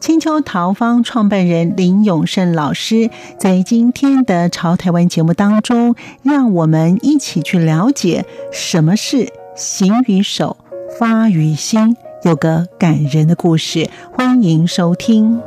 青丘桃坊创办人林永胜老师在今天的《潮台湾》节目当中，让我们一起去了解什么是行于手，发于心，有个感人的故事。欢迎收听。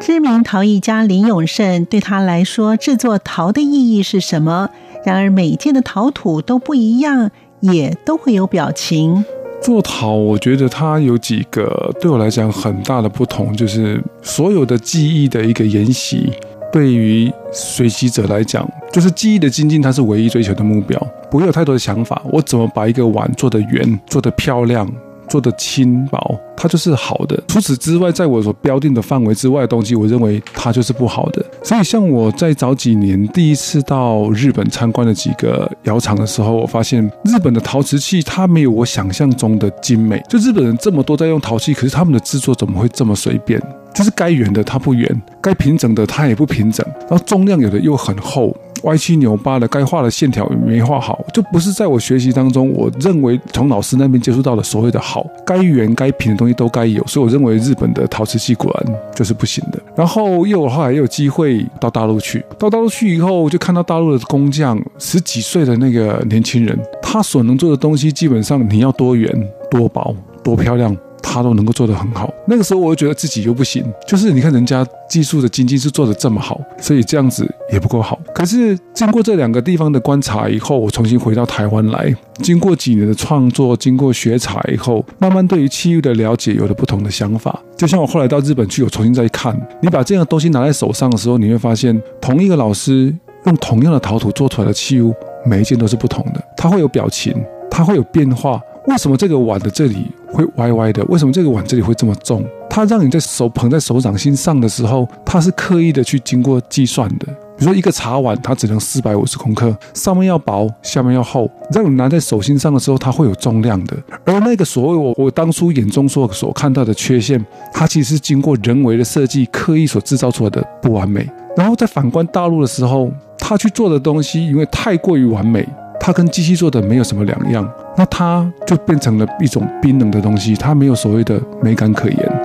知名陶艺家林永胜，对他来说，制作陶的意义是什么？然而，每件的陶土都不一样，也都会有表情。做陶，我觉得它有几个对我来讲很大的不同，就是所有的技艺的一个研习，对于学习者来讲，就是技艺的精进，它是唯一追求的目标，不会有太多的想法。我怎么把一个碗做得圆，做得漂亮？做的轻薄，它就是好的。除此之外，在我所标定的范围之外的东西，我认为它就是不好的。所以，像我在早几年第一次到日本参观了几个窑厂的时候，我发现日本的陶瓷器它没有我想象中的精美。就日本人这么多在用陶器，可是他们的制作怎么会这么随便？就是该圆的它不圆，该平整的它也不平整，然后重量有的又很厚。歪七扭八的，该画的线条没画好，就不是在我学习当中，我认为从老师那边接触到的所谓的好，该圆该平的东西都该有，所以我认为日本的陶瓷器果然就是不行的。然后又后来又有机会到大陆去，到大陆去以后，就看到大陆的工匠十几岁的那个年轻人，他所能做的东西，基本上你要多圆多薄多漂亮。他都能够做得很好，那个时候我就觉得自己又不行，就是你看人家技术的精进是做得这么好，所以这样子也不够好。可是经过这两个地方的观察以后，我重新回到台湾来，经过几年的创作，经过学茶以后，慢慢对于器物的了解有了不同的想法。就像我后来到日本去，我重新再看，你把这样的东西拿在手上的时候，你会发现，同一个老师用同样的陶土做出来的器物，每一件都是不同的，它会有表情，它会有变化。为什么这个碗的这里会歪歪的？为什么这个碗这里会这么重？它让你在手捧在手掌心上的时候，它是刻意的去经过计算的。比如说一个茶碗，它只能四百五十公克，上面要薄，下面要厚，让你拿在手心上的时候，它会有重量的。而那个所谓我我当初眼中所所看到的缺陷，它其实是经过人为的设计，刻意所制造出来的不完美。然后在反观大陆的时候，他去做的东西，因为太过于完美。它跟机器做的没有什么两样，那它就变成了一种冰冷的东西，它没有所谓的美感可言。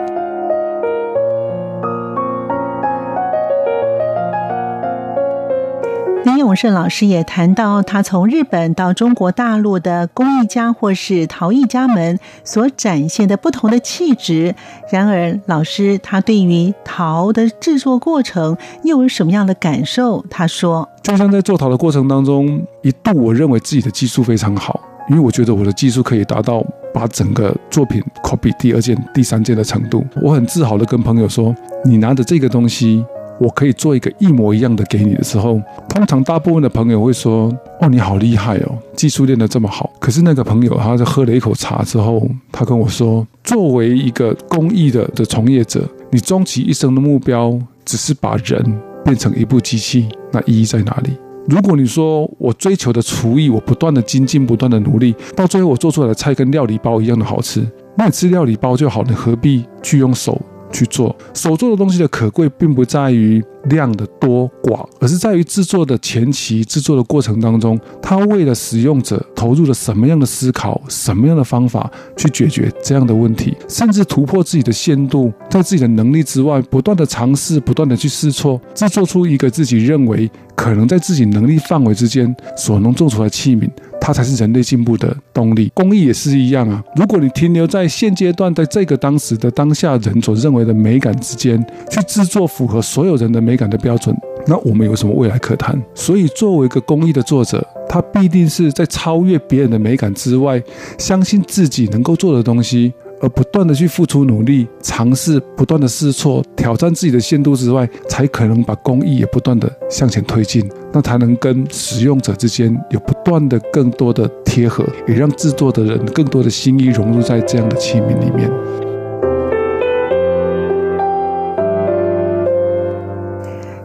永胜老师也谈到，他从日本到中国大陆的工艺家或是陶艺家们所展现的不同的气质。然而，老师他对于陶的制作过程又有什么样的感受？他说：“就像在做陶的过程当中，一度我认为自己的技术非常好，因为我觉得我的技术可以达到把整个作品 copy 第二件、第三件的程度。我很自豪的跟朋友说：‘你拿着这个东西。’”我可以做一个一模一样的给你的时候，通常大部分的朋友会说：“哦，你好厉害哦，技术练得这么好。”可是那个朋友，他在喝了一口茶之后，他跟我说：“作为一个工艺的的从业者，你终其一生的目标只是把人变成一部机器，那意义在哪里？如果你说我追求的厨艺，我不断的精进，不断的努力，到最后我做出来的菜跟料理包一样的好吃，那你吃料理包就好，你何必去用手？”去做手做的东西的可贵，并不在于量的多寡，而是在于制作的前期、制作的过程当中，他为了使用者投入了什么样的思考、什么样的方法去解决这样的问题，甚至突破自己的限度，在自己的能力之外，不断的尝试、不断的去试错，制作出一个自己认为可能在自己能力范围之间所能做出来的器皿。它才是人类进步的动力。工艺也是一样啊。如果你停留在现阶段，在这个当时的当下人所认为的美感之间去制作符合所有人的美感的标准，那我们有什么未来可谈？所以，作为一个工艺的作者，他必定是在超越别人的美感之外，相信自己能够做的东西。而不断的去付出努力、尝试、不断的试错、挑战自己的限度之外，才可能把工艺也不断的向前推进，那才能跟使用者之间有不断的更多的贴合也让制作的人更多的心意融入在这样的器皿里面。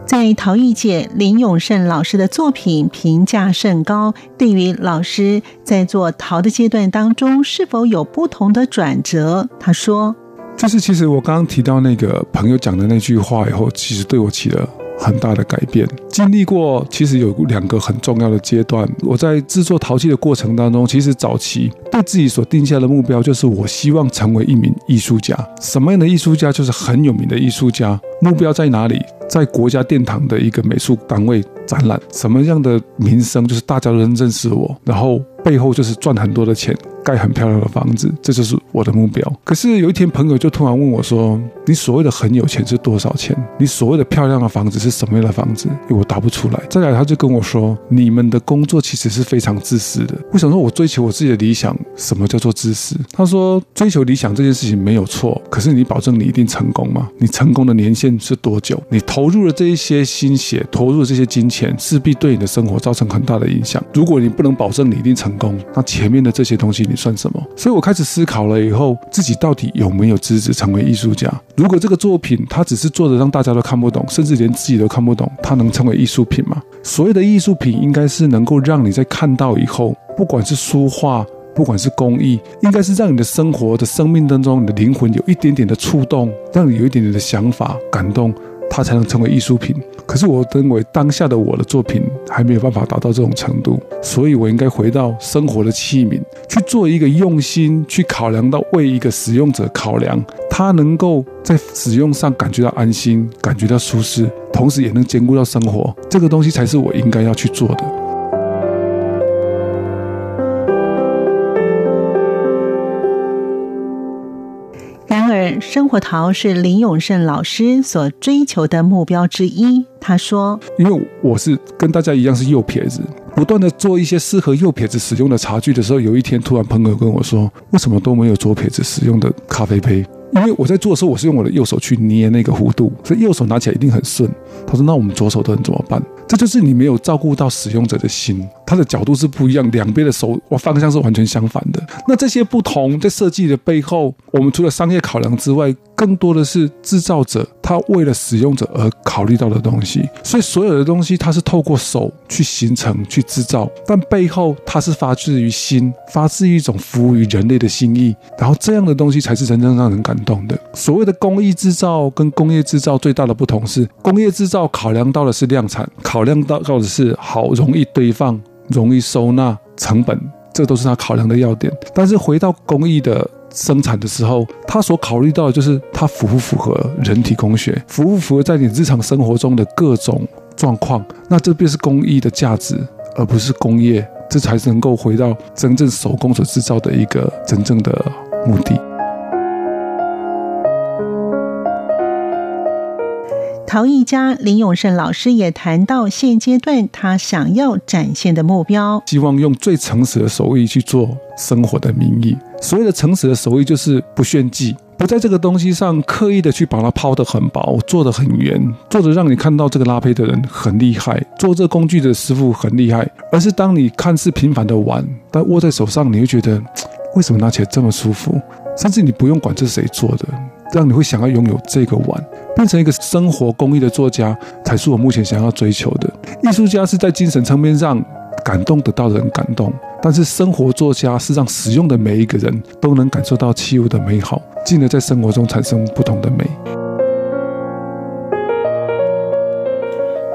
在陶艺界林永胜老师的作品评价甚高对于老师在做陶的阶段当中是否有不同的转折？他说这是其实我刚刚提到那个朋友讲的那句话以后其实对我起了很大的改变，经历过其实有两个很重要的阶段。我在制作陶器的过程当中，其实早期对自己所定下的目标就是，我希望成为一名艺术家。什么样的艺术家？就是很有名的艺术家。目标在哪里？在国家殿堂的一个美术单位展览。什么样的名声？就是大家都认识我，然后背后就是赚很多的钱。盖很漂亮的房子，这就是我的目标。可是有一天，朋友就突然问我说：“你所谓的很有钱是多少钱？你所谓的漂亮的房子是什么样的房子？”因为我答不出来。再来，他就跟我说：“你们的工作其实是非常自私的。”我想说，我追求我自己的理想，什么叫做自私？他说：“追求理想这件事情没有错，可是你保证你一定成功吗？你成功的年限是多久？你投入了这一些心血，投入了这些金钱，势必对你的生活造成很大的影响。如果你不能保证你一定成功，那前面的这些东西你。”算什么？所以我开始思考了以后，自己到底有没有资质成为艺术家？如果这个作品它只是做的让大家都看不懂，甚至连自己都看不懂，它能称为艺术品吗？所谓的艺术品，应该是能够让你在看到以后，不管是书画，不管是工艺，应该是让你的生活的生命当中，你的灵魂有一点点的触动，让你有一点点的想法感动。它才能成为艺术品。可是我认为当下的我的作品还没有办法达到这种程度，所以我应该回到生活的器皿，去做一个用心去考量到为一个使用者考量，他能够在使用上感觉到安心，感觉到舒适，同时也能兼顾到生活。这个东西才是我应该要去做的。生活陶是林永胜老师所追求的目标之一。他说：“因为我是跟大家一样是右撇子，不断的做一些适合右撇子使用的茶具的时候，有一天突然朋友跟我说：‘为什么都没有左撇子使用的咖啡杯？’因为我在做的时候，我是用我的右手去捏那个弧度，所以右手拿起来一定很顺。他说：‘那我们左手的人怎么办？’这就是你没有照顾到使用者的心，它的角度是不一样，两边的手我方向是完全相反的。那这些不同在设计的背后，我们除了商业考量之外，更多的是制造者他为了使用者而考虑到的东西。所以所有的东西它是透过手去形成、去制造，但背后它是发自于心，发自于一种服务于人类的心意。然后这样的东西才是真正让人感动的。所谓的工艺制造跟工业制造最大的不同是，工业制造考量到的是量产。考量到到的是好，容易堆放，容易收纳，成本，这都是他考量的要点。但是回到工艺的生产的时候，他所考虑到的就是它符不符合人体工学，符不符合在你日常生活中的各种状况。那这便是工艺的价值，而不是工业，这才是能够回到真正手工所制造的一个真正的目的。陶艺家林永胜老师也谈到，现阶段他想要展现的目标，希望用最诚实的手艺去做生活的名义。所谓的诚实的手艺，就是不炫技，不在这个东西上刻意的去把它抛得很薄，做得很圆，做得让你看到这个拉坯的人很厉害，做这工具的师傅很厉害，而是当你看似平凡的碗，但握在手上，你会觉得为什么拿起来这么舒服，甚至你不用管这是谁做的。让你会想要拥有这个碗，变成一个生活工艺的作家，才是我目前想要追求的。艺术家是在精神层面上感动得到人感动，但是生活作家是让使用的每一个人都能感受到器物的美好，进而在生活中产生不同的美。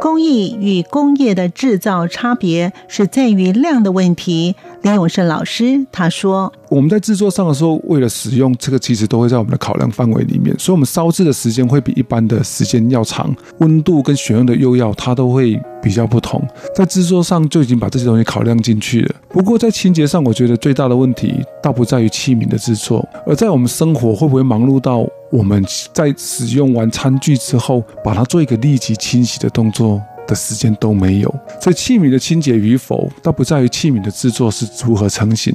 工艺与工业的制造差别是在于量的问题。李永胜老师他说：“我们在制作上的时候，为了使用这个，其实都会在我们的考量范围里面，所以我们烧制的时间会比一般的时间要长，温度跟选用的釉药它都会比较不同，在制作上就已经把这些东西考量进去了。不过在清洁上，我觉得最大的问题倒不在于器皿的制作，而在我们生活会不会忙碌到我们在使用完餐具之后，把它做一个立即清洗的动作。”的时间都没有，所以器皿的清洁与否，倒不在于器皿的制作是如何成型，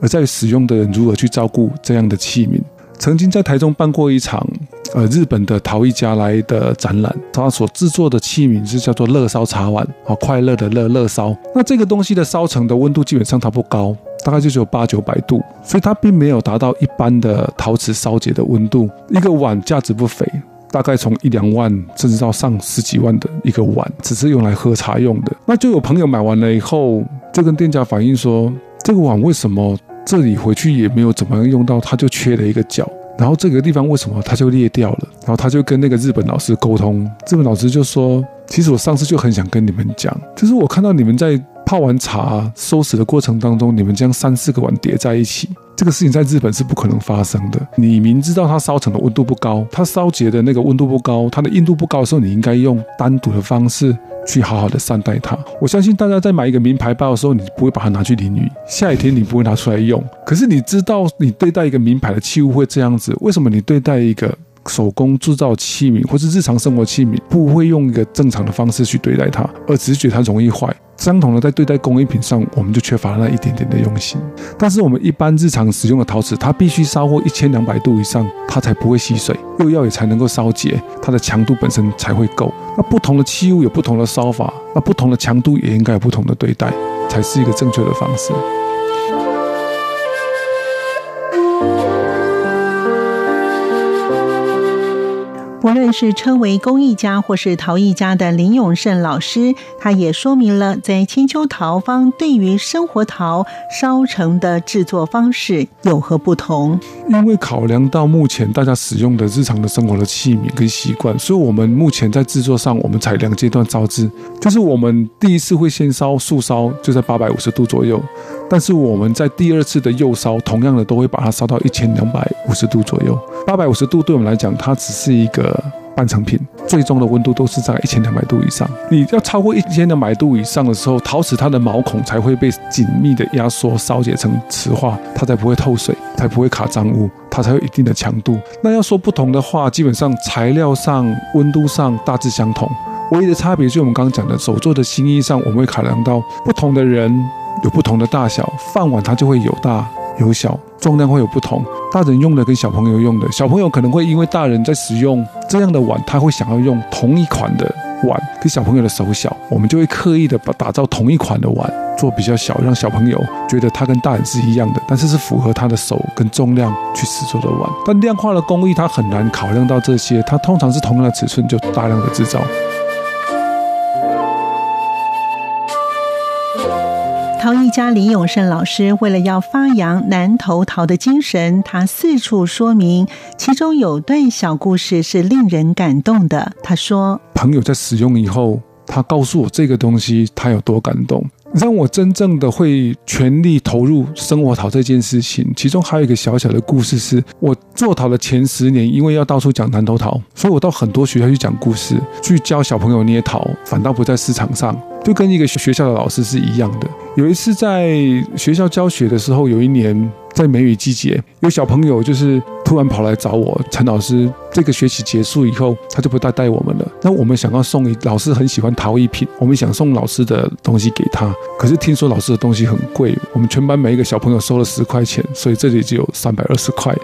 而在于使用的人如何去照顾这样的器皿。曾经在台中办过一场，呃，日本的陶艺家来的展览，他所制作的器皿是叫做乐烧茶碗，啊，快乐的乐乐烧。那这个东西的烧成的温度基本上它不高，大概就只有八九百度，所以它并没有达到一般的陶瓷烧结的温度。一个碗价值不菲。大概从一两万甚至到上十几万的一个碗，只是用来喝茶用的。那就有朋友买完了以后，就跟店家反映说，这个碗为什么这里回去也没有怎么样用到，它就缺了一个角。然后这个地方为什么它就裂掉了？然后他就跟那个日本老师沟通，日本老师就说，其实我上次就很想跟你们讲，就是我看到你们在。泡完茶收拾的过程当中，你们将三四个碗叠在一起，这个事情在日本是不可能发生的。你明知道它烧成的温度不高，它烧结的那个温度不高，它的硬度不高的时候，你应该用单独的方式去好好的善待它。我相信大家在买一个名牌包的时候，你不会把它拿去淋雨，下雨天你不会拿出来用。可是你知道，你对待一个名牌的器物会这样子，为什么你对待一个手工制造器皿或是日常生活器皿，不会用一个正常的方式去对待它，而只是觉得它容易坏？相同的，在对待工艺品上，我们就缺乏了那一点点的用心。但是我们一般日常使用的陶瓷，它必须烧过一千两百度以上，它才不会吸水，釉药也才能够烧结，它的强度本身才会够。那不同的器物有不同的烧法，那不同的强度也应该有不同的对待，才是一个正确的方式。不论是称为工艺家或是陶艺家的林永胜老师，他也说明了在千秋陶方对于生活陶烧成的制作方式有何不同。因为考量到目前大家使用的日常的生活的器皿跟习惯，所以我们目前在制作上，我们采两阶段烧制，就是我们第一次会先烧素烧，就在八百五十度左右，但是我们在第二次的釉烧，同样的都会把它烧到一千两百五十度左右。八百五十度对我们来讲，它只是一个。半成品最终的温度都是在一千两百度以上。你要超过一千两百度以上的时候，陶瓷它的毛孔才会被紧密的压缩烧结成瓷化，它才不会透水，才不会卡脏污，它才有一定的强度。那要说不同的话，基本上材料上、温度上大致相同，唯一的差别就是我们刚刚讲的手做的心意上，我们会考量到不同的人有不同的大小，饭碗它就会有大有小。重量会有不同，大人用的跟小朋友用的，小朋友可能会因为大人在使用这样的碗，他会想要用同一款的碗，跟小朋友的手小，我们就会刻意的把打造同一款的碗做比较小，让小朋友觉得它跟大人是一样的，但是是符合他的手跟重量去制作的碗。但量化的工艺它很难考量到这些，它通常是同样的尺寸就大量的制造。陶艺家李永胜老师为了要发扬南投陶的精神，他四处说明，其中有段小故事是令人感动的。他说：“朋友在使用以后，他告诉我这个东西他有多感动，让我真正的会全力投入生活陶这件事情。其中还有一个小小的故事是，是我做陶的前十年，因为要到处讲南投陶，所以我到很多学校去讲故事，去教小朋友捏陶，反倒不在市场上。”就跟一个学校的老师是一样的。有一次在学校教学的时候，有一年在梅雨季节，有小朋友就是突然跑来找我，陈老师。这个学期结束以后，他就不再带我们了。那我们想要送一老师很喜欢陶艺品，我们想送老师的东西给他。可是听说老师的东西很贵，我们全班每一个小朋友收了十块钱，所以这里只有三百二十块，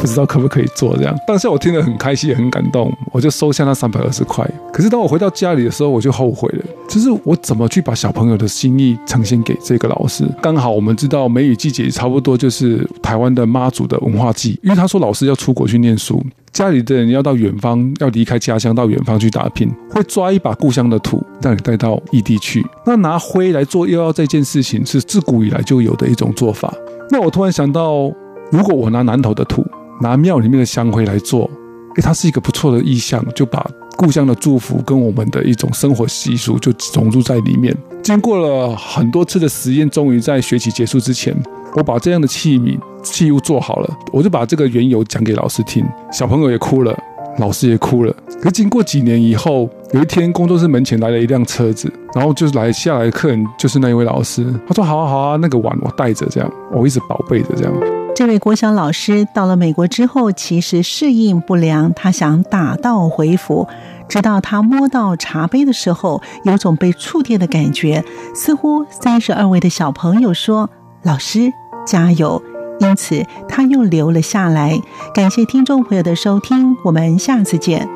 不知道可不可以做这样。当时我听得很开心，也很感动，我就收下那三百二十块。可是当我回到家里的时候，我就后悔了，就是我怎么去把小朋友的心意呈现给这个老师？刚好我们知道梅雨季节差不多就是台湾的妈祖的文化季，因为他说老师要出国去念书。家里的人要到远方，要离开家乡到远方去打拼，会抓一把故乡的土，让你带到异地去。那拿灰来做釉药这件事情，是自古以来就有的一种做法。那我突然想到，如果我拿南投的土，拿庙里面的香灰来做，诶，它是一个不错的意象，就把故乡的祝福跟我们的一种生活习俗就融入在里面。经过了很多次的实验，终于在学期结束之前，我把这样的器皿。器物做好了，我就把这个缘由讲给老师听，小朋友也哭了，老师也哭了。可经过几年以后，有一天工作室门前来了一辆车子，然后就是来下来的客人就是那一位老师，他说：“好啊好啊，那个碗我带着，这样我一直宝贝着这样。”这位国小老师到了美国之后，其实适应不良，他想打道回府，直到他摸到茶杯的时候，有种被触电的感觉，似乎三十二位的小朋友说：“老师加油。”因此，他又留了下来。感谢听众朋友的收听，我们下次见。